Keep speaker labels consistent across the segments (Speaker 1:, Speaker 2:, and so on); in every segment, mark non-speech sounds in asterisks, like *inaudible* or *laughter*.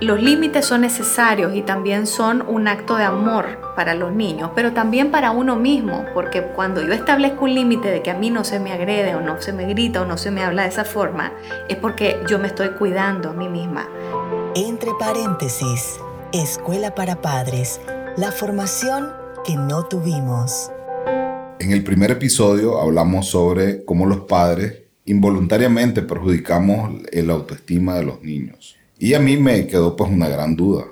Speaker 1: los límites son necesarios y también son un acto de amor para los niños, pero también para uno mismo, porque cuando yo establezco un límite de que a mí no se me agrede o no se me grita o no se me habla de esa forma, es porque yo me estoy cuidando a mí misma.
Speaker 2: Entre paréntesis, Escuela para Padres, la formación que no tuvimos.
Speaker 3: En el primer episodio hablamos sobre cómo los padres involuntariamente perjudicamos el autoestima de los niños. Y a mí me quedó pues una gran duda.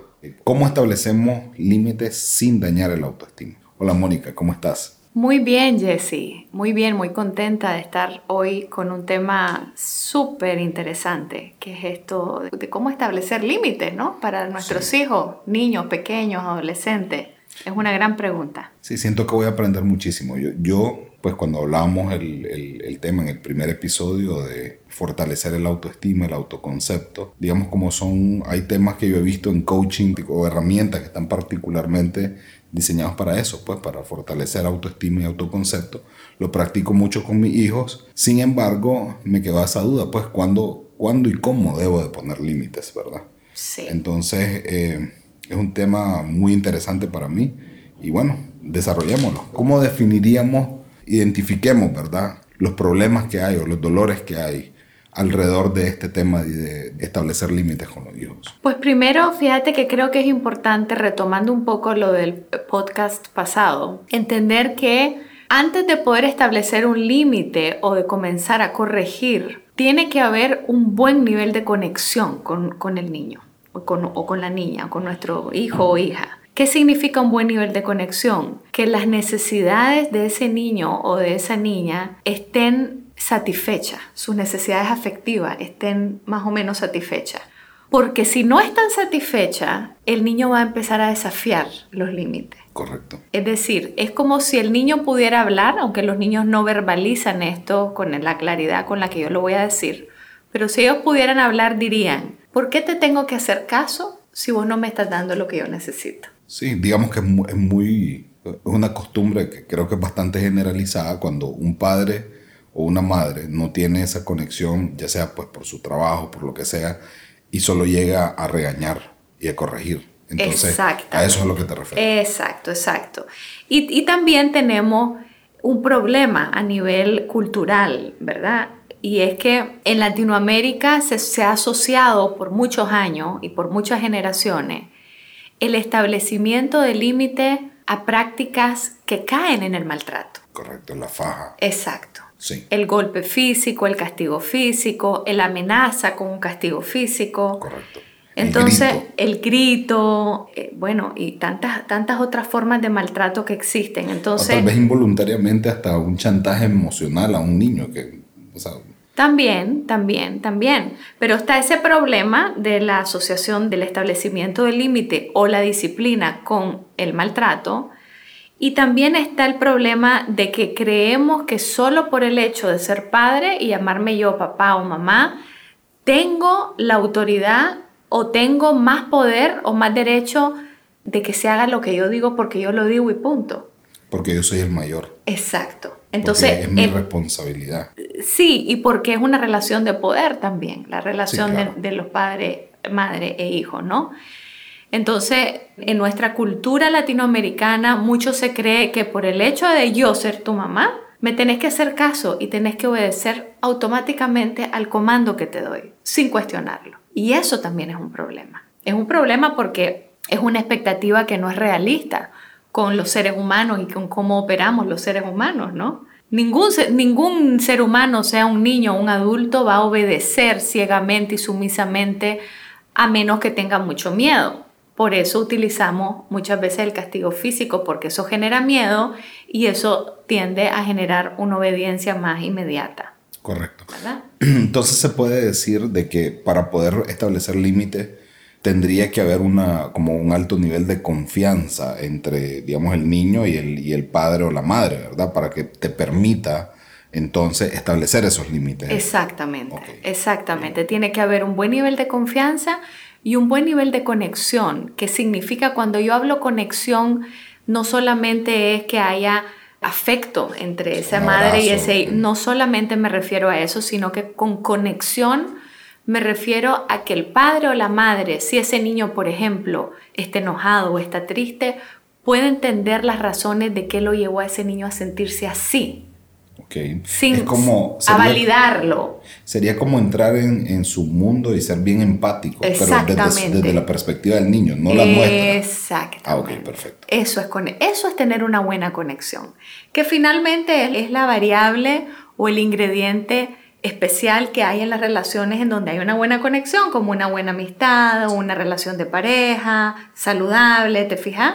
Speaker 3: ¿Cómo establecemos límites sin dañar el autoestima? Hola Mónica, ¿cómo estás?
Speaker 1: Muy bien, Jessie. Muy bien, muy contenta de estar hoy con un tema súper interesante, que es esto de cómo establecer límites, ¿no? Para nuestros hijos, niños, pequeños, adolescentes. Es una gran pregunta.
Speaker 3: Sí, siento que voy a aprender muchísimo. Yo, yo pues cuando hablábamos el, el, tema en el primer episodio de fortalecer el autoestima, el autoconcepto, digamos como son, hay temas que yo he visto en coaching o herramientas que están particularmente diseñados para eso, pues para fortalecer autoestima y autoconcepto. Lo practico mucho con mis hijos. Sin embargo, me quedó esa duda, pues cuándo, cuándo y cómo debo de poner límites, ¿verdad?
Speaker 1: Sí.
Speaker 3: Entonces, eh, es un tema muy interesante para mí y bueno, desarrollémoslo. ¿Cómo definiríamos identifiquemos, ¿verdad? Los problemas que hay o los dolores que hay alrededor de este tema de establecer límites con los hijos?
Speaker 1: Pues primero, fíjate que creo que es importante, retomando un poco lo del podcast pasado, entender que antes de poder establecer un límite o de comenzar a corregir, tiene que haber un buen nivel de conexión con, con el niño o con, o con la niña, o con nuestro hijo o hija. ¿Qué significa un buen nivel de conexión? Que las necesidades de ese niño o de esa niña estén satisfechas, sus necesidades afectivas estén más o menos satisfechas. Porque si no están satisfechas, el niño va a empezar a desafiar los límites.
Speaker 3: Correcto.
Speaker 1: Es decir, es como si el niño pudiera hablar, aunque los niños no verbalizan esto con la claridad con la que yo lo voy a decir, pero si ellos pudieran hablar dirían, ¿por qué te tengo que hacer caso si vos no me estás dando lo que yo necesito?
Speaker 3: Sí, digamos que es muy, es una costumbre que creo que es bastante generalizada cuando un padre o una madre no tiene esa conexión, ya sea pues por su trabajo, por lo que sea, y solo llega a regañar y a corregir. Entonces, a eso es a lo que te refieres.
Speaker 1: Exacto, exacto. Y, y también tenemos un problema a nivel cultural, ¿verdad? Y es que en Latinoamérica se, se, ha asociado por muchos años y por muchas generaciones el establecimiento de límites a prácticas que caen en el maltrato.
Speaker 3: Correcto, la faja.
Speaker 1: Exacto.
Speaker 3: Sí.
Speaker 1: El golpe físico, el castigo físico, el amenaza con un castigo físico.
Speaker 3: Correcto.
Speaker 1: Entonces, el grito, eh, bueno, y tantas, tantas otras formas de maltrato que existen. Entonces,
Speaker 3: tal vez involuntariamente hasta un chantaje emocional a un niño que, o sea,
Speaker 1: también, también, también. Pero está ese problema de la asociación del establecimiento del límite o la disciplina con el maltrato. Y también está el problema de que creemos que solo por el hecho de ser padre y llamarme yo papá o mamá, tengo la autoridad o tengo más poder o más derecho de que se haga lo que yo digo porque yo lo digo y punto.
Speaker 3: Porque yo soy el mayor.
Speaker 1: Exacto. Entonces,
Speaker 3: es mi responsabilidad.
Speaker 1: Sí, y porque es una relación de poder también, la relación de, los padres, madre e hijo, ¿no? Entonces, en nuestra cultura latinoamericana, mucho se cree que por el hecho de yo ser tu mamá, me tenés que hacer caso y tenés que obedecer automáticamente al comando que te doy, sin cuestionarlo. Y eso también es un problema. Es un problema porque es una expectativa que no es realista con los seres humanos y con cómo operamos los seres humanos, ¿no? Ningún, ningún ser humano, sea un niño o un adulto, va a obedecer ciegamente y sumisamente a menos que tenga mucho miedo. Por eso utilizamos muchas veces el castigo físico, porque eso genera miedo y eso tiende a generar una obediencia más inmediata.
Speaker 3: Correcto. *clears throat* Entonces se puede decir de que para poder establecer límites tendría que haber una, como un alto nivel de confianza entre, digamos, el niño y el, y el padre o la madre, ¿verdad? Para que te permita entonces establecer esos límites.
Speaker 1: Exactamente, exactamente. Tiene que haber un buen nivel de confianza y un buen nivel de conexión, que significa cuando yo hablo conexión, no solamente es que haya afecto entre esa madre y ese, no solamente me refiero a eso, sino que con conexión Me refiero a que el padre o la madre, si ese niño, por ejemplo, está enojado o está triste, puede entender las razones de qué lo llevó a ese niño a sentirse así.
Speaker 3: Okay.
Speaker 1: Sin
Speaker 3: es como,
Speaker 1: a validarlo.
Speaker 3: Sería como entrar en, en, su mundo y ser bien empático, pero desde, desde, la perspectiva del niño, no la nuestra.
Speaker 1: Exactamente.
Speaker 3: Ah, ok, perfecto.
Speaker 1: Eso es, con, eso es tener una buena conexión, que finalmente es la variable o el ingrediente especial que hay en las relaciones en donde hay una buena conexión, como una buena amistad o una relación de pareja saludable, ¿te fijas?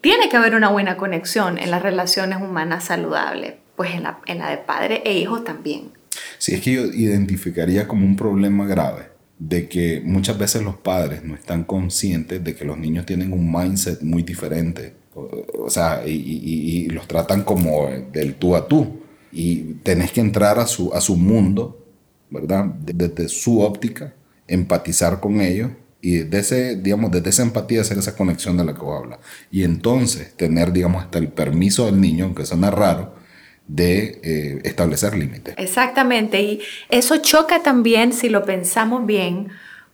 Speaker 1: Tiene que haber una buena conexión en las relaciones humanas saludables, pues en la, en la de padre e hijo también.
Speaker 3: Sí, es que yo identificaría como un problema grave de que muchas veces los padres no están conscientes de que los niños tienen un mindset muy diferente, o, sea, y, y, los tratan como del tú a tú y tenés que entrar a su, a su mundo, ¿verdad? Desde su óptica, empatizar con ellos y desde, ese, digamos, desde esa empatía hacer esa conexión de la que vos hablas. Y entonces tener, digamos, hasta el permiso del niño, aunque suena raro, de eh, establecer límites.
Speaker 1: Exactamente, y eso choca también, si lo pensamos bien,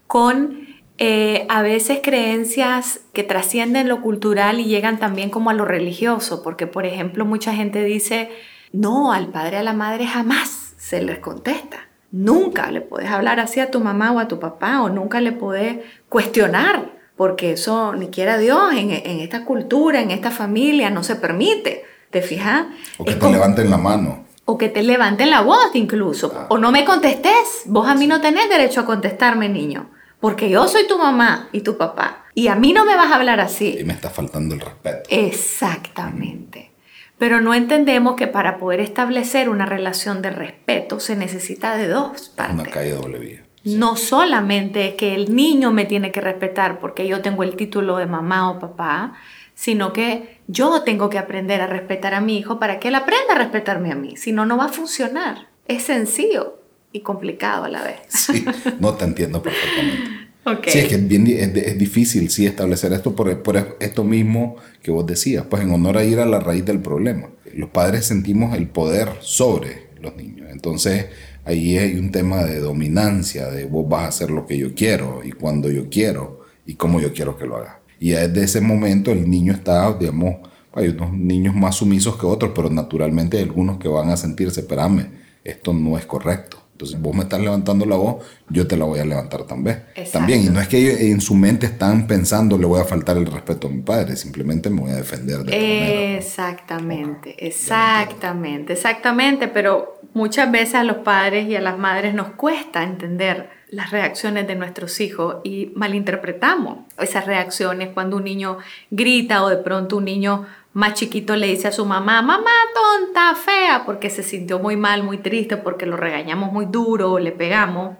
Speaker 1: con eh, a veces creencias que trascienden lo cultural y llegan también como a lo religioso, porque por ejemplo mucha gente dice, no, al padre, a la madre jamás se les contesta. Nunca le puedes hablar así a tu mamá o a tu papá o nunca le puedes cuestionar, porque eso ni quiera Dios en, esta cultura, en esta familia, no se permite. ¿Te fijas?
Speaker 3: O que te levanten la mano.
Speaker 1: O que te levanten la voz incluso. Ah. O no me contestes. Vos a mí no tenés derecho a contestarme, niño. Porque yo soy tu mamá y tu papá. Y a mí no me vas a hablar así.
Speaker 3: Y me está faltando el respeto.
Speaker 1: Exactamente. Pero no entendemos que para poder establecer una relación de respeto se necesita de dos partes.
Speaker 3: Una calle doble vía.
Speaker 1: No solamente que el niño me tiene que respetar porque yo tengo el título de mamá o papá, sino que yo tengo que aprender a respetar a mi hijo para que él aprenda a respetarme a mí. Si no, no va a funcionar. Es sencillo y complicado a la vez. *laughs*
Speaker 3: Sí, no te entiendo perfectamente. Sí, es que es, bien, es, difícil sí establecer esto por, por, esto mismo que vos decías, pues en honor a ir a la raíz del problema. Los padres sentimos el poder sobre los niños, entonces ahí hay un tema de dominancia, de vos vas a hacer lo que yo quiero y cuando yo quiero y cómo yo quiero que lo haga. Y desde ese momento el niño está, digamos, hay unos niños más sumisos que otros, pero naturalmente hay algunos que van a sentirse, espérame, esto no es correcto entonces, vos me estás levantando la voz, yo te la voy a levantar también. También, y no es que ellos en su mente están pensando, le voy a faltar el respeto a mi padre, simplemente me voy a defender de
Speaker 1: Exactamente, exactamente, exactamente, pero muchas veces a los padres y a las madres nos cuesta entender las reacciones de nuestros hijos y malinterpretamos esas reacciones cuando un niño grita o de pronto un niño más chiquito le dice a su mamá, mamá tonta, fea, porque se sintió muy mal, muy triste, porque lo regañamos muy duro o le pegamos.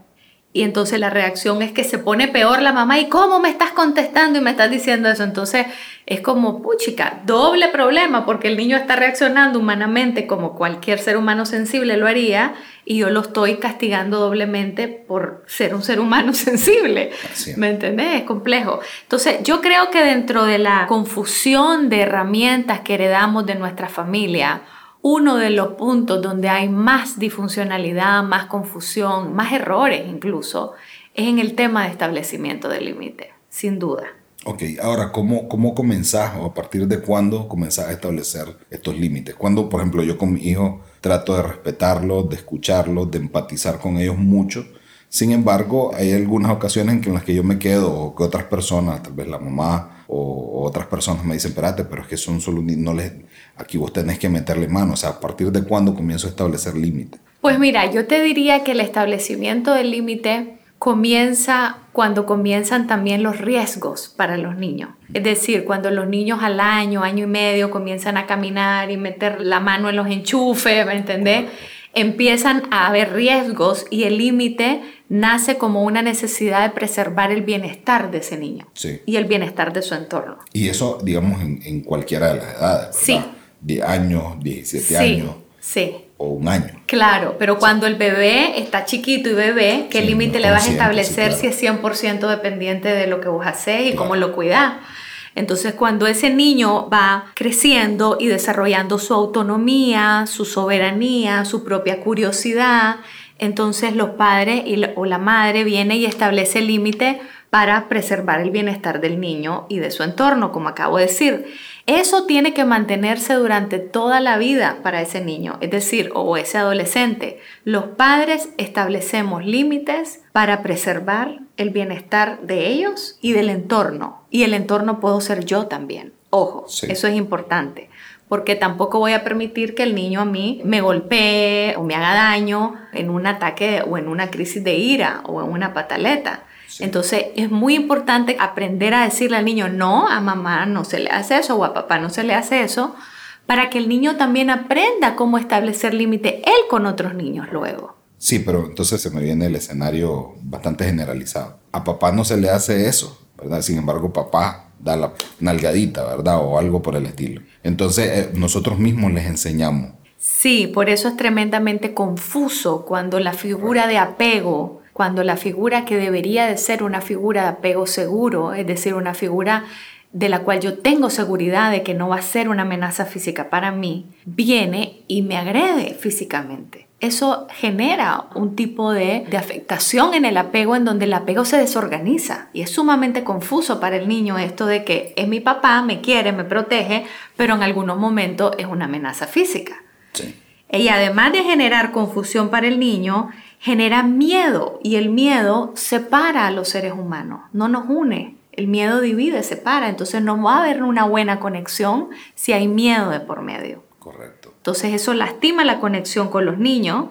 Speaker 1: Y entonces la reacción es que se pone peor la mamá y cómo me estás contestando y me estás diciendo eso. Entonces es como, puchica, doble problema porque el niño está reaccionando humanamente como cualquier ser humano sensible lo haría y yo lo estoy castigando doblemente por ser un ser humano *laughs* sensible. ¿Me entendés? Es complejo. Entonces yo creo que dentro de la confusión de herramientas que heredamos de nuestra familia, uno de los puntos donde hay más disfuncionalidad, más confusión, más errores incluso, es en el tema de establecimiento de límites, sin duda.
Speaker 3: Ok, ahora, ¿cómo, ¿cómo comenzás o a partir de cuándo comenzás a establecer estos límites? Cuando, por ejemplo, yo con mi hijo trato de respetarlos, de escucharlos, de empatizar con ellos mucho. Sin embargo, hay algunas ocasiones en las que yo me quedo o que otras personas, tal vez la mamá o, otras personas me dicen, espérate, pero es que son solo, no les, aquí vos tenés que meterle mano. O sea, ¿a partir de cuándo comienzo a establecer límites?
Speaker 1: Pues mira, yo te diría que el establecimiento del límite comienza cuando comienzan también los riesgos para los niños. Es decir, cuando los niños al año, año y medio comienzan a caminar y meter la mano en los enchufes, ¿me entendés? Empiezan a haber riesgos y el límite nace como una necesidad de preservar el bienestar de ese niño y el bienestar de su entorno.
Speaker 3: Y eso, digamos, en, cualquiera de las edades. ¿verdad? Sí. 10 años, 17 años.
Speaker 1: Sí.
Speaker 3: O un año.
Speaker 1: Claro, pero cuando el bebé está chiquito y bebé, ¿qué límite le vas a establecer si es 100% dependiente de lo que vos haces y cómo lo cuidás? Entonces, cuando ese niño va creciendo y desarrollando su autonomía, su soberanía, su propia curiosidad, entonces los padres o la madre viene y establece límite para preservar el bienestar del niño y de su entorno, como acabo de decir. Eso tiene que mantenerse durante toda la vida para ese niño, es decir, o ese adolescente. Los padres establecemos límites para preservar el bienestar de ellos y del entorno. Y el entorno puedo ser yo también. Ojo, eso es importante porque tampoco voy a permitir que el niño a mí me golpee o me haga daño en un ataque o en una crisis de ira o en una pataleta. Entonces es muy importante aprender a decirle al niño, no, a mamá no se le hace eso o a papá no se le hace eso, para que el niño también aprenda cómo establecer límite él con otros niños luego.
Speaker 3: Sí, pero entonces se me viene el escenario bastante generalizado. A papá no se le hace eso, ¿verdad? Sin embargo, papá da la nalgadita, ¿verdad? O algo por el estilo. Entonces, eh, nosotros mismos les enseñamos.
Speaker 1: Sí, por eso es tremendamente confuso cuando la figura de apego, cuando la figura que debería de ser una figura de apego seguro, es decir, una figura de la cual yo tengo seguridad de que no va a ser una amenaza física para mí, viene y me agrede físicamente. Eso genera un tipo de, afectación en el apego en donde el apego se desorganiza. Y es sumamente confuso para el niño esto de que es mi papá, me quiere, me protege, pero en algunos momentos es una amenaza física. Y además de generar confusión para el niño, genera miedo y el miedo separa a los seres humanos, no nos une. El miedo divide, separa, entonces no va a haber una buena conexión si hay miedo de por medio.
Speaker 3: Correcto.
Speaker 1: Entonces eso lastima la conexión con los niños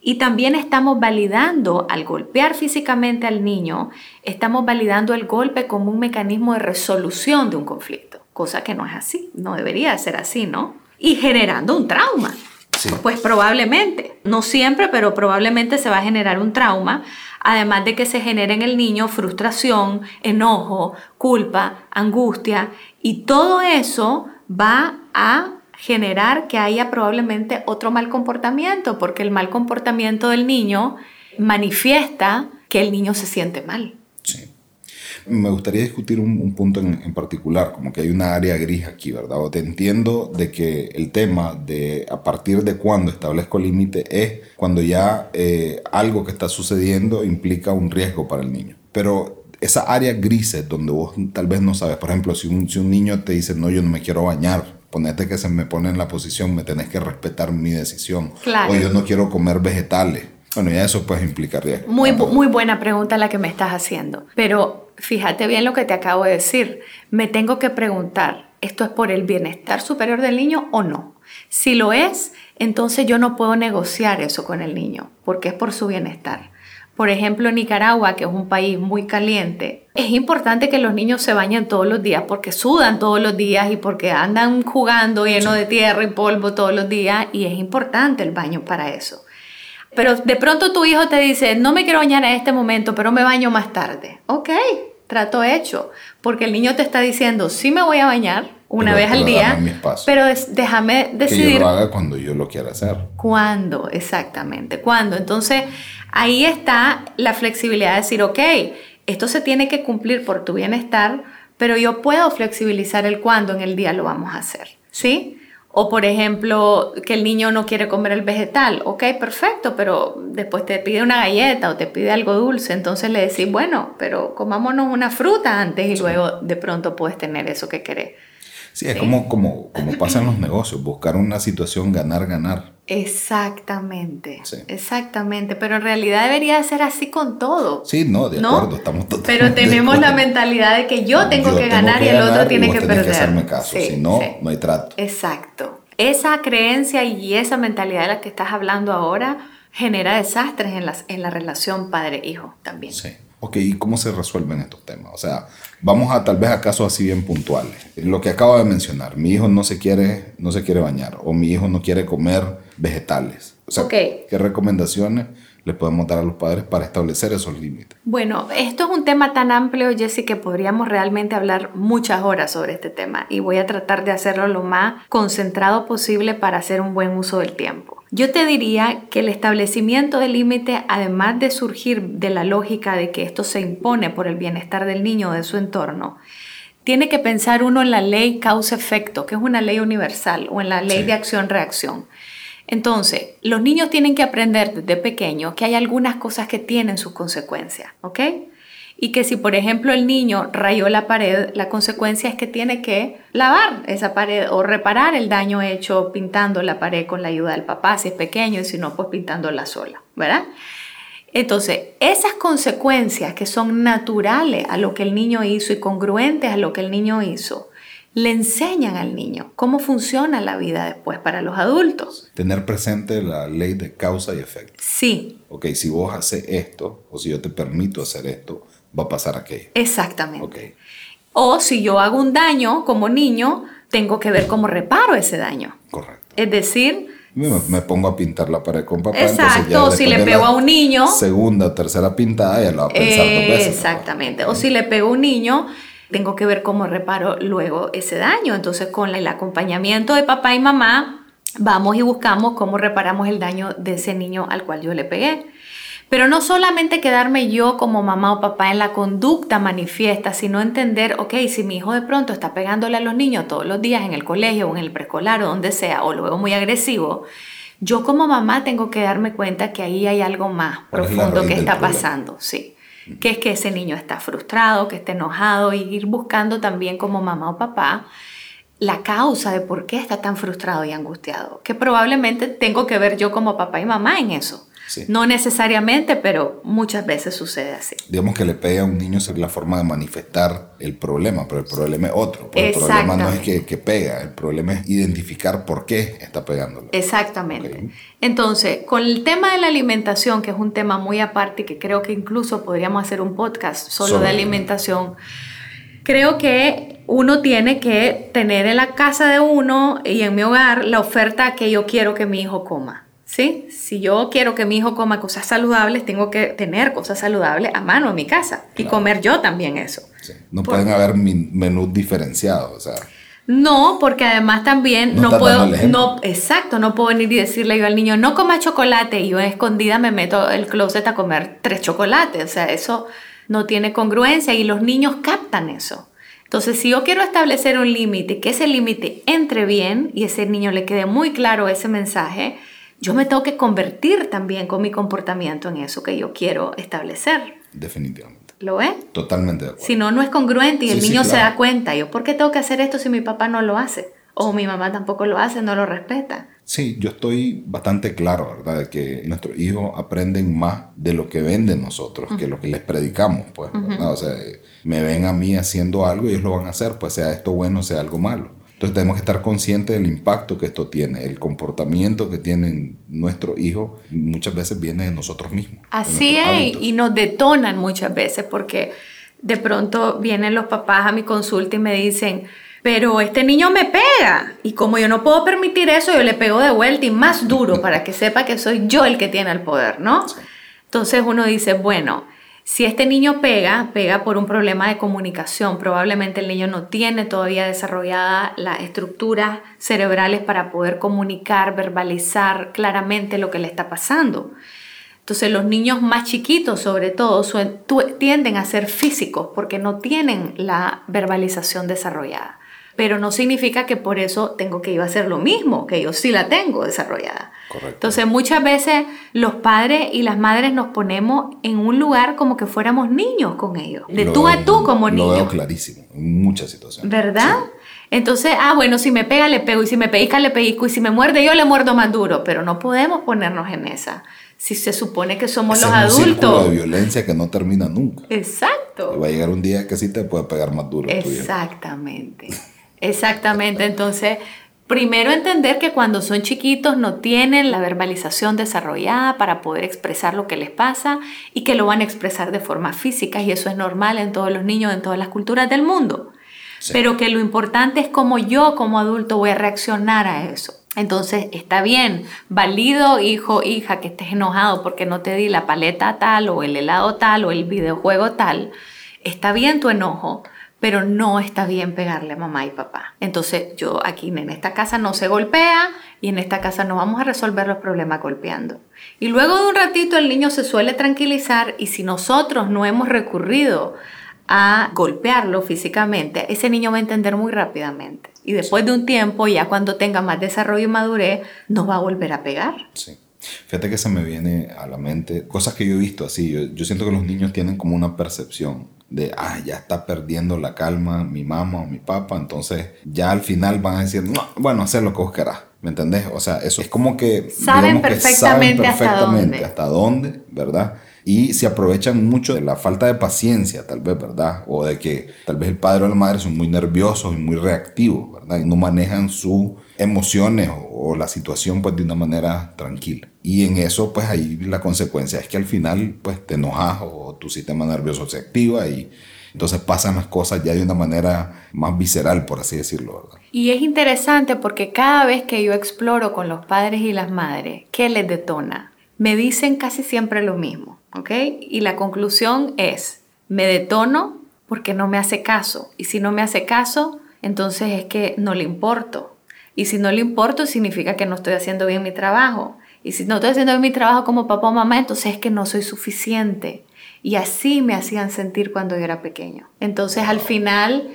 Speaker 1: y también estamos validando, al golpear físicamente al niño, estamos validando el golpe como un mecanismo de resolución de un conflicto, cosa que no es así, no debería ser así, ¿no? Y generando un trauma. Pues probablemente, no siempre, pero probablemente se va a generar un trauma, además de que se genere en el niño frustración, enojo, culpa, angustia, y todo eso va a generar que haya probablemente otro mal comportamiento, porque el mal comportamiento del niño manifiesta que el niño se siente mal.
Speaker 3: Sí. Me gustaría discutir un, punto en, particular, como que hay una área gris aquí, ¿verdad? O te entiendo de que el tema de a partir de cuándo establezco límite es cuando ya eh, algo que está sucediendo implica un riesgo para el niño. Pero esa área gris donde vos tal vez no sabes, por ejemplo, si un, si un niño te dice, no, yo no me quiero bañar, ponete que se me pone en la posición, me tenés que respetar mi decisión. O yo no quiero comer vegetales. Bueno, ya eso puede implicar riesgo.
Speaker 1: Muy, muy buena pregunta la que me estás haciendo. Pero fíjate bien lo que te acabo de decir. Me tengo que preguntar, ¿esto es por el bienestar superior del niño o no? Si lo es, entonces yo no puedo negociar eso con el niño, porque es por su bienestar. Por ejemplo, Nicaragua, que es un país muy caliente, es importante que los niños se bañen todos los días porque sudan todos los días y porque andan jugando lleno de tierra y polvo todos los días y es importante el baño para eso. Pero de pronto tu hijo te dice, no me quiero bañar en este momento, pero me baño más tarde. Ok, trato hecho, porque el niño te está diciendo, sí me voy a bañar, una vez al día, pero déjame decidir. Que
Speaker 3: yo lo haga cuando yo lo quiera hacer.
Speaker 1: ¿Cuándo? Exactamente. ¿Cuándo? Entonces, ahí está la flexibilidad de decir, ok, esto se tiene que cumplir por tu bienestar, pero yo puedo flexibilizar el cuándo en el día lo vamos a hacer. ¿Sí? O por ejemplo, que el niño no quiere comer el vegetal. Ok, perfecto, pero después te pide una galleta o te pide algo dulce. Entonces le decís, bueno, pero comámonos una fruta antes y luego de pronto puedes tener eso que querés.
Speaker 3: Sí, es Como, como, como pasa en los negocios, buscar una situación ganar-ganar.
Speaker 1: Exactamente, exactamente, pero en realidad debería ser así con todo.
Speaker 3: Sí, no, de acuerdo, estamos
Speaker 1: totalmente Pero tenemos la mentalidad de que yo tengo que ganar y el otro tiene que perder. Que
Speaker 3: hacerme caso, si no, no hay trato.
Speaker 1: Exacto. Esa creencia y esa mentalidad de la que estás hablando ahora genera desastres en, las, en la relación padre-hijo también.
Speaker 3: Sí. Ok, ¿y cómo se resuelven estos temas? O sea, vamos a tal vez a casos así bien puntuales. Lo que acabo de mencionar, mi hijo no se quiere, no se quiere bañar o mi hijo no quiere comer vegetales. O sea, ¿qué recomendaciones le podemos dar a los padres para establecer esos límites?
Speaker 1: Bueno, esto es un tema tan amplio, Jesse, que podríamos realmente hablar muchas horas sobre este tema y voy a tratar de hacerlo lo más concentrado posible para hacer un buen uso del tiempo. Yo te diría que el establecimiento de límite, además de surgir de la lógica de que esto se impone por el bienestar del niño o de su entorno, tiene que pensar uno en la ley causa-efecto, que es una ley universal, o en la ley de acción-reacción. Entonces, los niños tienen que aprender desde pequeños que hay algunas cosas que tienen sus consecuencias, ¿ok? Y que si, por ejemplo, el niño rayó la pared, la consecuencia es que tiene que lavar esa pared o reparar el daño hecho pintando la pared con la ayuda del papá, si es pequeño, y si no, pues pintándola sola, ¿verdad? Entonces, esas consecuencias que son naturales a lo que el niño hizo y congruentes a lo que el niño hizo, le enseñan al niño cómo funciona la vida después para los adultos.
Speaker 3: Tener presente la ley de causa y efecto.
Speaker 1: Sí.
Speaker 3: Ok, si vos haces esto o si yo te permito hacer esto, va a pasar aquello.
Speaker 1: Exactamente. Okay. O si yo hago un daño como niño, tengo que ver cómo reparo ese daño.
Speaker 3: Correcto.
Speaker 1: Es decir,
Speaker 3: me, pongo a pintar la pared con papá.
Speaker 1: Exacto, o si le pego a un niño.
Speaker 3: Segunda tercera pintada, ya lo va a pensar dos veces.
Speaker 1: Exactamente. O si le pego a un niño, tengo que ver cómo reparo luego ese daño. Entonces, con el acompañamiento de papá y mamá, vamos y buscamos cómo reparamos el daño de ese niño al cual yo le pegué. Pero no solamente quedarme yo como mamá o papá en la conducta manifiesta, sino entender, ok, si mi hijo de pronto está pegándole a los niños todos los días en el colegio o en el preescolar o donde sea, o luego muy agresivo, yo como mamá tengo que darme cuenta que ahí hay algo más profundo que está pasando, sí. Que es que ese niño está frustrado, que está enojado y ir buscando también como mamá o papá la causa de por qué está tan frustrado y angustiado, que probablemente tengo que ver yo como papá y mamá en eso. No necesariamente, pero muchas veces sucede así.
Speaker 3: Digamos que le pega a un niño es la forma de manifestar el problema, pero el problema es otro. El problema no es que, que, pega, el problema es identificar por qué está pegándolo.
Speaker 1: Exactamente. Entonces, con el tema de la alimentación, que es un tema muy aparte y que creo que incluso podríamos hacer un podcast solo de alimentación, creo que uno tiene que tener en la casa de uno y en mi hogar la oferta que yo quiero que mi hijo coma. ¿Sí? Si yo quiero que mi hijo coma cosas saludables, tengo que tener cosas saludables a mano en mi casa y comer yo también eso.
Speaker 3: No pueden haber menús diferenciados, o sea.
Speaker 1: No, porque además también no, puedo, no, exacto, no puedo venir y decirle yo al niño, no coma chocolate y yo escondida me meto el closet a comer tres chocolates, o sea, eso no tiene congruencia y los niños captan eso. Entonces, si yo quiero establecer un límite, que ese límite entre bien y ese niño le quede muy claro ese mensaje, yo me tengo que convertir también con mi comportamiento en eso que yo quiero establecer.
Speaker 3: Definitivamente.
Speaker 1: ¿Lo ve?
Speaker 3: Totalmente de acuerdo.
Speaker 1: Si no, no es congruente y el niño se da cuenta. Yo, ¿por qué tengo que hacer esto si mi papá no lo hace? O mi mamá tampoco lo hace, no lo respeta.
Speaker 3: Sí, yo estoy bastante claro, ¿verdad? De que nuestros hijos aprenden más de lo que ven de nosotros que lo que les predicamos, pues. O sea, me ven a mí haciendo algo y ellos lo van a hacer, pues sea esto bueno, sea algo malo. Entonces tenemos que estar conscientes del impacto que esto tiene, el comportamiento que tienen nuestros hijos muchas veces viene de nosotros mismos.
Speaker 1: Así es, y nos detonan muchas veces porque de pronto vienen los papás a mi consulta y me dicen, pero este niño me pega y como yo no puedo permitir eso, yo le pego de vuelta y más duro para que sepa que soy yo el que tiene el poder, ¿no? Entonces uno dice, bueno, si este niño pega, pega por un problema de comunicación. Probablemente el niño no tiene todavía desarrollada las estructuras cerebrales para poder comunicar, verbalizar claramente lo que le está pasando. Entonces los niños más chiquitos sobre todo tienden a ser físicos porque no tienen la verbalización desarrollada pero no significa que por eso tengo que ir a hacer lo mismo, que yo sí la tengo desarrollada. Entonces muchas veces los padres y las madres nos ponemos en un lugar como que fuéramos niños con ellos, de tú a tú como niños. Lo
Speaker 3: veo clarísimo, en muchas situaciones.
Speaker 1: ¿Verdad? Entonces, ah, bueno, si me pega, le pego, y si me pellizca, le pellizco, y si me muerde, yo le muerdo más duro, pero no podemos ponernos en esa. Si se supone que somos los adultos.
Speaker 3: Un de violencia que no termina nunca.
Speaker 1: Exacto.
Speaker 3: Y va a llegar un día que sí te puede pegar más duro.
Speaker 1: Exactamente. Exactamente, entonces primero entender que cuando son chiquitos no tienen la verbalización desarrollada para poder expresar lo que les pasa y que lo van a expresar de forma física y eso es normal en todos los niños, en todas las culturas del mundo. Pero que lo importante es cómo yo como adulto voy a reaccionar a eso. Entonces, está bien, valido, hijo, hija, que estés enojado porque no te di la paleta tal o el helado tal o el videojuego tal. Está bien tu enojo, pero no está bien pegarle a mamá y papá. Entonces yo aquí en esta casa no se golpea y en esta casa no vamos a resolver los problemas golpeando. Y luego de un ratito el niño se suele tranquilizar y si nosotros no hemos recurrido a golpearlo físicamente, ese niño va a entender muy rápidamente. Y después de un tiempo, ya cuando tenga más desarrollo y madurez, nos va a volver a pegar.
Speaker 3: Sí. Fíjate que se me viene a la mente cosas que yo he visto así. Yo, yo siento que los niños tienen como una percepción de, ah, ya está perdiendo la calma mi mamá o mi papá, entonces ya al final van a decir, no, bueno, hacer lo que vos querás. ¿Me entendés? O sea, eso es como que...
Speaker 1: Saben perfectamente,
Speaker 3: hasta dónde. Hasta dónde, ¿verdad? y se aprovechan mucho de la falta de paciencia, tal vez, ¿verdad? O de que tal vez el padre o la madre son muy nerviosos y muy reactivos, ¿verdad? Y no manejan sus emociones o, la situación pues de una manera tranquila. Y en eso pues ahí la consecuencia es que al final pues te enojas o tu sistema nervioso se activa y entonces pasan las cosas ya de una manera más visceral, por así decirlo, ¿verdad?
Speaker 1: Y es interesante porque cada vez que yo exploro con los padres y las madres, ¿qué les detona? Me dicen casi siempre lo mismo ¿ok? Y la conclusión es, me detono porque no me hace caso. Y si no me hace caso, entonces es que no le importo. Y si no le importo, significa que no estoy haciendo bien mi trabajo. Y si no estoy haciendo bien mi trabajo como papá o mamá, entonces es que no soy suficiente. Y así me hacían sentir cuando yo era pequeño. Entonces al final,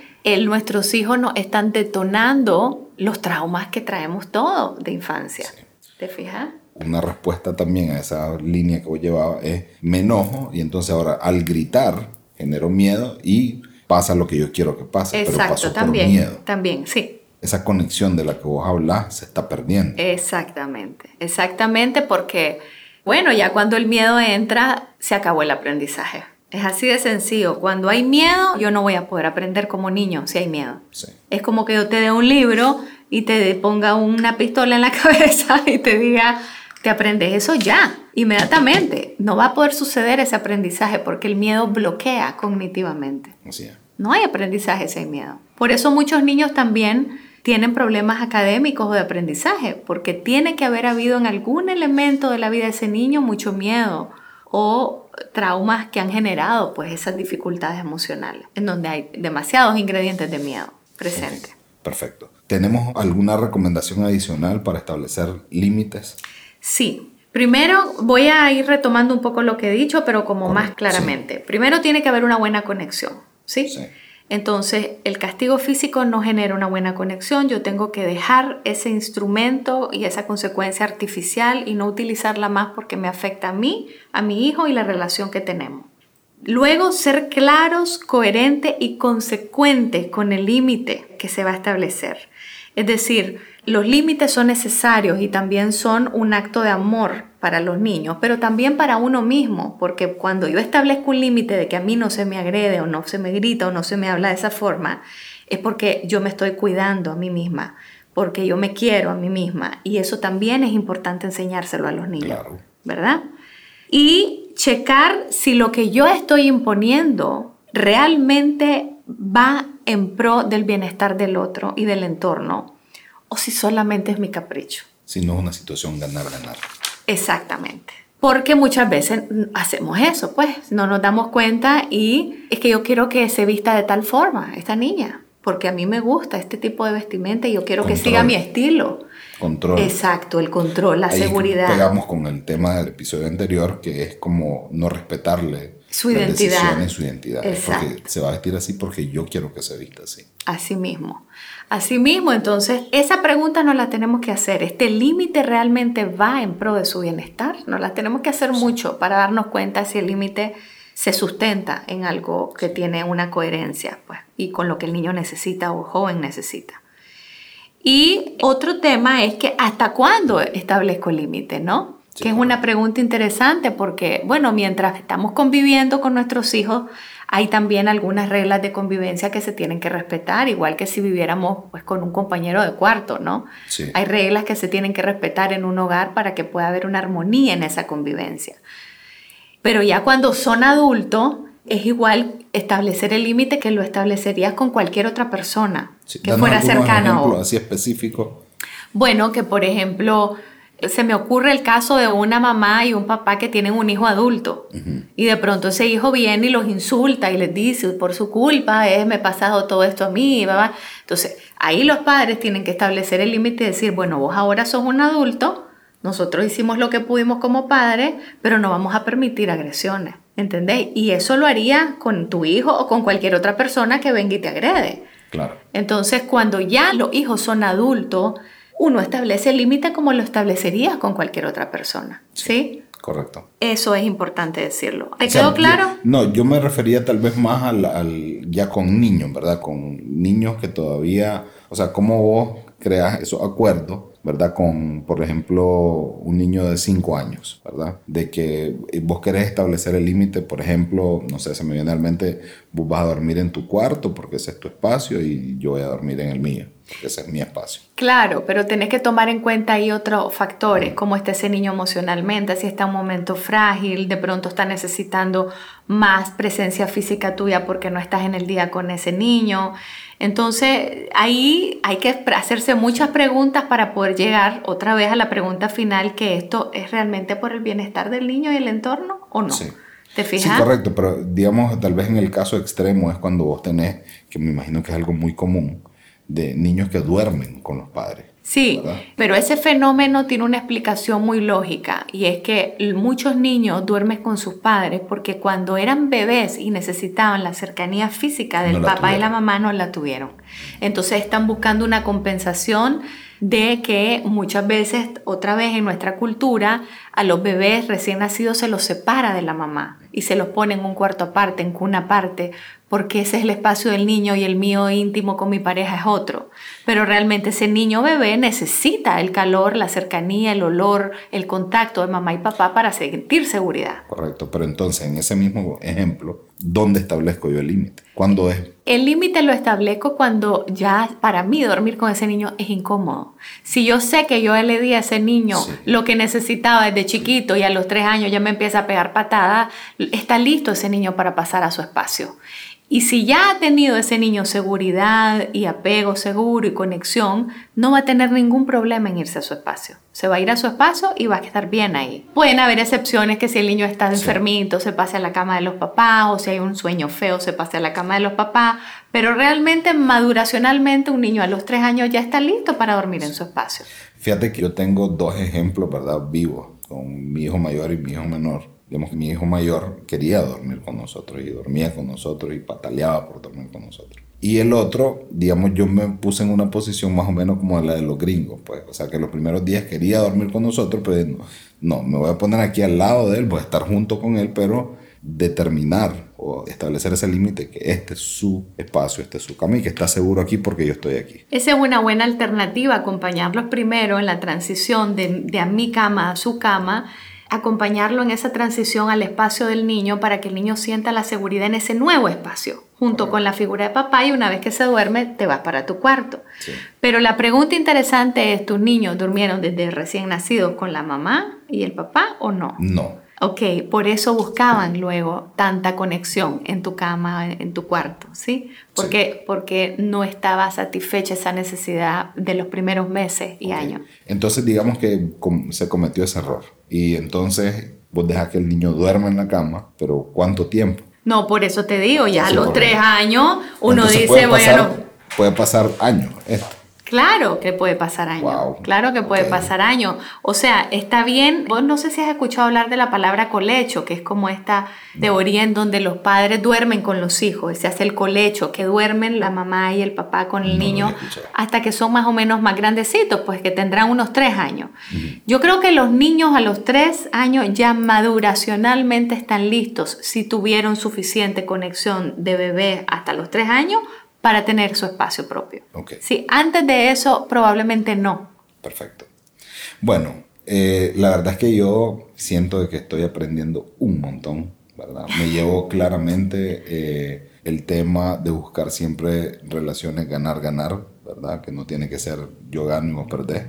Speaker 1: nuestros hijos nos están detonando los traumas que traemos todos de infancia. ¿Te fijas?
Speaker 3: una respuesta también a esa línea que vos llevabas es me enojo y entonces ahora al gritar genero miedo y pasa lo que yo quiero que pase,
Speaker 1: Exacto, pero pasó también, por miedo. También, sí.
Speaker 3: Esa conexión de la que vos hablas se está perdiendo.
Speaker 1: Exactamente, exactamente porque, bueno, ya cuando el miedo entra, se acabó el aprendizaje. Es así de sencillo. Cuando hay miedo, yo no voy a poder aprender como niño si hay miedo. Sí. Es como que yo te dé un libro y te ponga una pistola en la *laughs* cabeza y te diga, te aprendes eso ya, inmediatamente. No va a poder suceder ese aprendizaje porque el miedo bloquea cognitivamente. No hay aprendizaje sin miedo. Por eso muchos niños también tienen problemas académicos o de aprendizaje, porque tiene que haber habido en algún elemento de la vida de ese niño mucho miedo o traumas que han generado pues esas dificultades emocionales, en donde hay demasiados ingredientes de miedo presentes.
Speaker 3: Perfecto. ¿Tenemos alguna recomendación adicional para establecer límites?
Speaker 1: Sí. Primero voy a ir retomando un poco lo que he dicho, pero como más claramente. Primero tiene que haber una buena conexión, ¿sí? ¿sí? Entonces, el castigo físico no genera una buena conexión. Yo tengo que dejar ese instrumento y esa consecuencia artificial y no utilizarla más porque me afecta a mí, a mi hijo y la relación que tenemos. Luego, ser claros, coherentes y consecuentes con el límite que se va a establecer. Es decir, los límites son necesarios y también son un acto de amor para los niños, pero también para uno mismo, porque cuando yo establezco un límite de que a mí no se me agrede o no se me grita o no se me habla de esa forma, es porque yo me estoy cuidando a mí misma, porque yo me quiero a mí misma y eso también es importante enseñárselo a los niños, ¿verdad? Y checar si lo que yo estoy imponiendo realmente va en pro del bienestar del otro y del entorno o si solamente es mi capricho.
Speaker 3: Si no es una situación ganar-ganar.
Speaker 1: Exactamente. Porque muchas veces hacemos eso, pues, no nos damos cuenta y es que yo quiero que se vista de tal forma, esta niña, porque a mí me gusta este tipo de vestimenta y yo quiero que siga mi estilo.
Speaker 3: Control.
Speaker 1: Exacto, el control, la seguridad.
Speaker 3: Pegamos con el tema del episodio anterior, que es como no respetarle
Speaker 1: su identidad.
Speaker 3: su identidad. Porque se va a vestir así porque yo quiero que se vista así.
Speaker 1: Así mismo. Así mismo, entonces, esa pregunta no la tenemos que hacer. ¿Este límite realmente va en pro de su bienestar? No la tenemos que hacer mucho para darnos cuenta si el límite se sustenta en algo que tiene una coherencia pues, y con lo que el niño necesita o joven necesita. Y otro tema es que hasta cuándo establezco límite, ¿no? Que es una pregunta interesante porque, bueno, mientras estamos conviviendo con nuestros hijos, hay también algunas reglas de convivencia que se tienen que respetar, igual que si viviéramos pues, con un compañero de cuarto, ¿no? Hay reglas que se tienen que respetar en un hogar para que pueda haber una armonía en esa convivencia. Pero ya cuando son adultos, es igual establecer el límite que lo establecerías con cualquier otra persona que fuera cercana.
Speaker 3: Un así específico.
Speaker 1: Bueno, que por ejemplo se me ocurre el caso de una mamá y un papá que tienen un hijo adulto y de pronto ese hijo viene y los insulta y les dice, por su culpa es, me he pasado todo esto a mí, ¿verdad? Entonces, ahí los padres tienen que establecer el límite y decir, bueno, vos ahora sos un adulto, nosotros hicimos lo que pudimos como padres, pero no vamos a permitir agresiones, ¿entendéis? Y eso lo haría con tu hijo o con cualquier otra persona que venga y te agrede.
Speaker 3: Claro.
Speaker 1: Entonces, cuando ya los hijos son adultos, uno establece el límite como lo establecería con cualquier otra persona. ¿Sí?
Speaker 3: Correcto.
Speaker 1: Eso es importante decirlo. ¿Te quedó claro?
Speaker 3: no, yo me refería tal vez más al, ya con niños, ¿verdad? Con niños que todavía, o sea, cómo vos creas esos acuerdos ¿verdad? Con, por ejemplo, un niño de 5 años, ¿verdad? De que vos querés establecer el límite, por ejemplo, no sé, se me viene a la mente, vos vas a dormir en tu cuarto porque ese es tu espacio y yo voy a dormir en el mío. Porque ese es mi espacio.
Speaker 1: Claro, pero tenés que tomar en cuenta ahí otros factores, como está ese niño emocionalmente, si está en un momento frágil, de pronto está necesitando más presencia física tuya porque no estás en el día con ese niño. Entonces, ahí hay que hacerse muchas preguntas para poder llegar otra vez a la pregunta final, que esto es realmente por el bienestar del niño y el entorno o no.
Speaker 3: Sí. ¿Te fijas? Sí, correcto, pero digamos, tal vez en el caso extremo es cuando vos tenés, que me imagino que es algo muy común, de niños que duermen con los padres.
Speaker 1: Sí, pero ese fenómeno tiene una explicación muy lógica y es que muchos niños duermen con sus padres porque cuando eran bebés y necesitaban la cercanía física del papá y la mamá no la tuvieron. Entonces están buscando una compensación de que muchas veces, otra vez en nuestra cultura, a los bebés recién nacidos se los separa de la mamá y se los pone en un cuarto aparte, en cuna aparte, porque ese es el espacio del niño y el mío íntimo con mi pareja es otro. Pero realmente ese niño bebé necesita el calor, la cercanía, el olor, el contacto de mamá y papá para sentir seguridad.
Speaker 3: Correcto, pero entonces en ese mismo ejemplo, ¿dónde establezco yo el límite? ¿Cuándo es?
Speaker 1: El límite lo establezco cuando ya para mí dormir con ese niño es incómodo. Si yo sé que yo le di a ese niño lo que necesitaba desde chiquito y a los tres años ya me empieza a pegar patada, está listo ese niño para pasar a su espacio. Y si ya ha tenido ese niño seguridad y apego seguro y conexión, no va a tener ningún problema en irse a su espacio. Se va a ir a su espacio y va a estar bien ahí. Pueden haber excepciones que si el niño está enfermito, se pase a la cama de los papás, o si hay un sueño feo, se pase a la cama de los papás. Pero realmente, maduracionalmente, un niño a los tres años ya está listo para dormir en su espacio.
Speaker 3: Fíjate que yo tengo dos ejemplos, ¿verdad? Vivos, con mi hijo mayor y mi hijo menor digamos que mi hijo mayor quería dormir con nosotros y dormía con nosotros y pataleaba por dormir con nosotros. Y el otro, digamos, yo me puse en una posición más o menos como la de los gringos, pues, o sea, que los primeros días quería dormir con nosotros, pero no, no, me voy a poner aquí al lado de él, voy a estar junto con él, pero determinar o establecer ese límite que este es su espacio, este es su cama y que está seguro aquí porque yo estoy aquí.
Speaker 1: Esa es una buena alternativa, acompañarlos primero en la transición de, de a mi cama a su cama acompañarlo en esa transición al espacio del niño para que el niño sienta la seguridad en ese nuevo espacio, junto con la figura de papá y una vez que se duerme te vas para tu cuarto. Pero la pregunta interesante es, ¿tus niños durmieron desde recién nacidos con la mamá y el papá o no?
Speaker 3: No.
Speaker 1: Ok, por eso buscaban luego tanta conexión en tu cama, en tu cuarto, ¿sí? Porque, porque no estaba satisfecha esa necesidad de los primeros meses y años.
Speaker 3: Entonces digamos que se cometió ese error y entonces vos dejas que el niño duerma en la cama, pero ¿cuánto tiempo?
Speaker 1: No, por eso te digo, ya a los tres años uno dice, bueno...
Speaker 3: Puede pasar años esto.
Speaker 1: Claro que puede pasar año. Claro que puede pasar año. O sea, está bien. Vos no sé si has escuchado hablar de la palabra colecho, que es como esta teoría en donde los padres duermen con los hijos. Se hace el colecho, que duermen la mamá y el papá con el niño hasta que son más o menos más grandecitos, pues que tendrán unos tres años. Yo creo que los niños a los tres años ya maduracionalmente están listos si tuvieron suficiente conexión de bebé hasta los tres años para tener su espacio propio.
Speaker 3: Okay.
Speaker 1: Sí, antes de eso probablemente no.
Speaker 3: Perfecto. Bueno, eh, la verdad es que yo siento de que estoy aprendiendo un montón, ¿verdad? Me llevo *laughs* claramente eh, el tema de buscar siempre relaciones ganar-ganar, ¿verdad? Que no tiene que ser yo gano y vos perdés.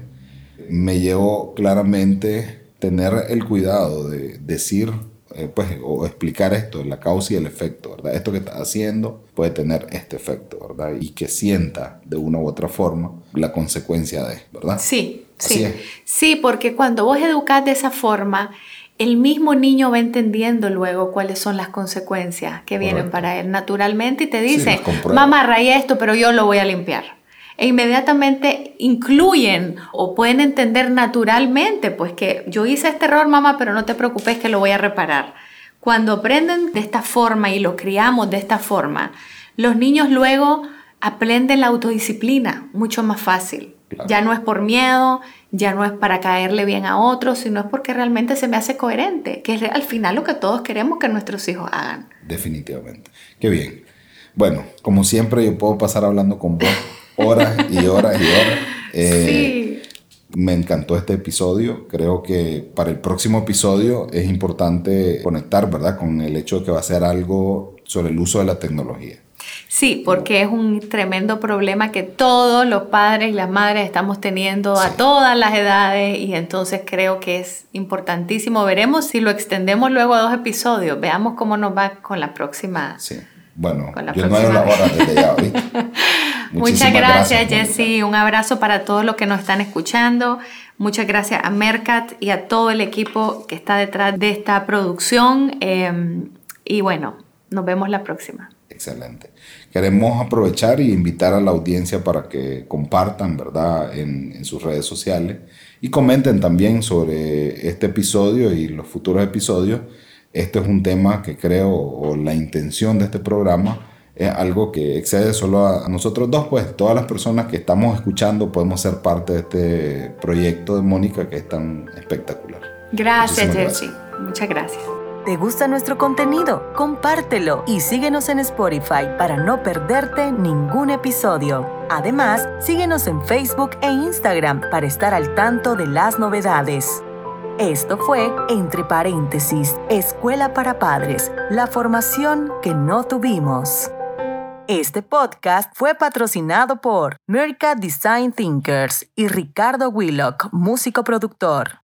Speaker 3: Me llevo claramente tener el cuidado de decir eh, pues, o explicar esto, la causa y el efecto, ¿verdad? Esto que está haciendo puede tener este efecto, ¿verdad? Y que sienta de una u otra forma la consecuencia de, ¿verdad?
Speaker 1: Sí, sí. Sí, porque cuando vos educás de esa forma, el mismo niño va entendiendo luego cuáles son las consecuencias que vienen para él naturalmente y te dice, mamá, raya esto, pero yo lo voy a limpiar e inmediatamente incluyen o pueden entender naturalmente, pues que yo hice este error, mamá, pero no te preocupes que lo voy a reparar. Cuando aprenden de esta forma y lo criamos de esta forma, los niños luego aprenden la autodisciplina mucho más fácil. Ya no es por miedo, ya no es para caerle bien a otros, sino es porque realmente se me hace coherente, que es al final lo que todos queremos que nuestros hijos hagan.
Speaker 3: Definitivamente. Qué bien. Bueno, como siempre yo puedo pasar hablando con vos horas y horas y horas. *laughs* Eh, sí. Me encantó este episodio. Creo que para el próximo episodio es importante conectar, ¿verdad? Con el hecho de que va a ser algo sobre el uso de la tecnología.
Speaker 1: Sí, porque es un tremendo problema que todos los padres y las madres estamos teniendo a todas las edades y entonces creo que es importantísimo. Veremos si lo extendemos luego a dos episodios. Veamos cómo nos va con la próxima.
Speaker 3: Sí. Bueno, yo no la hora desde ya *laughs*
Speaker 1: Muchas gracias, Jesse. Un abrazo para todos los que nos están escuchando. Muchas gracias a Mercat y a todo el equipo que está detrás de esta producción. Em, y bueno, nos vemos la próxima.
Speaker 3: Excelente. Queremos aprovechar y invitar a la audiencia para que compartan, ¿verdad?, en, en, sus redes sociales y comenten también sobre este episodio y los futuros episodios. Este es un tema que creo, o la intención de este programa, es algo que excede solo a, nosotros dos, pues todas las personas que estamos escuchando podemos ser parte de este proyecto de Mónica que es tan espectacular.
Speaker 1: Gracias, Jesse. Muchas gracias.
Speaker 2: ¿Te gusta nuestro contenido? Compártelo y síguenos en Spotify para no perderte ningún episodio. Además, síguenos en Facebook e Instagram para estar al tanto de las novedades. Esto fue, entre paréntesis, Escuela para Padres, la formación que no tuvimos. Este podcast fue patrocinado por Merca Design Thinkers y Ricardo Willock, músico productor.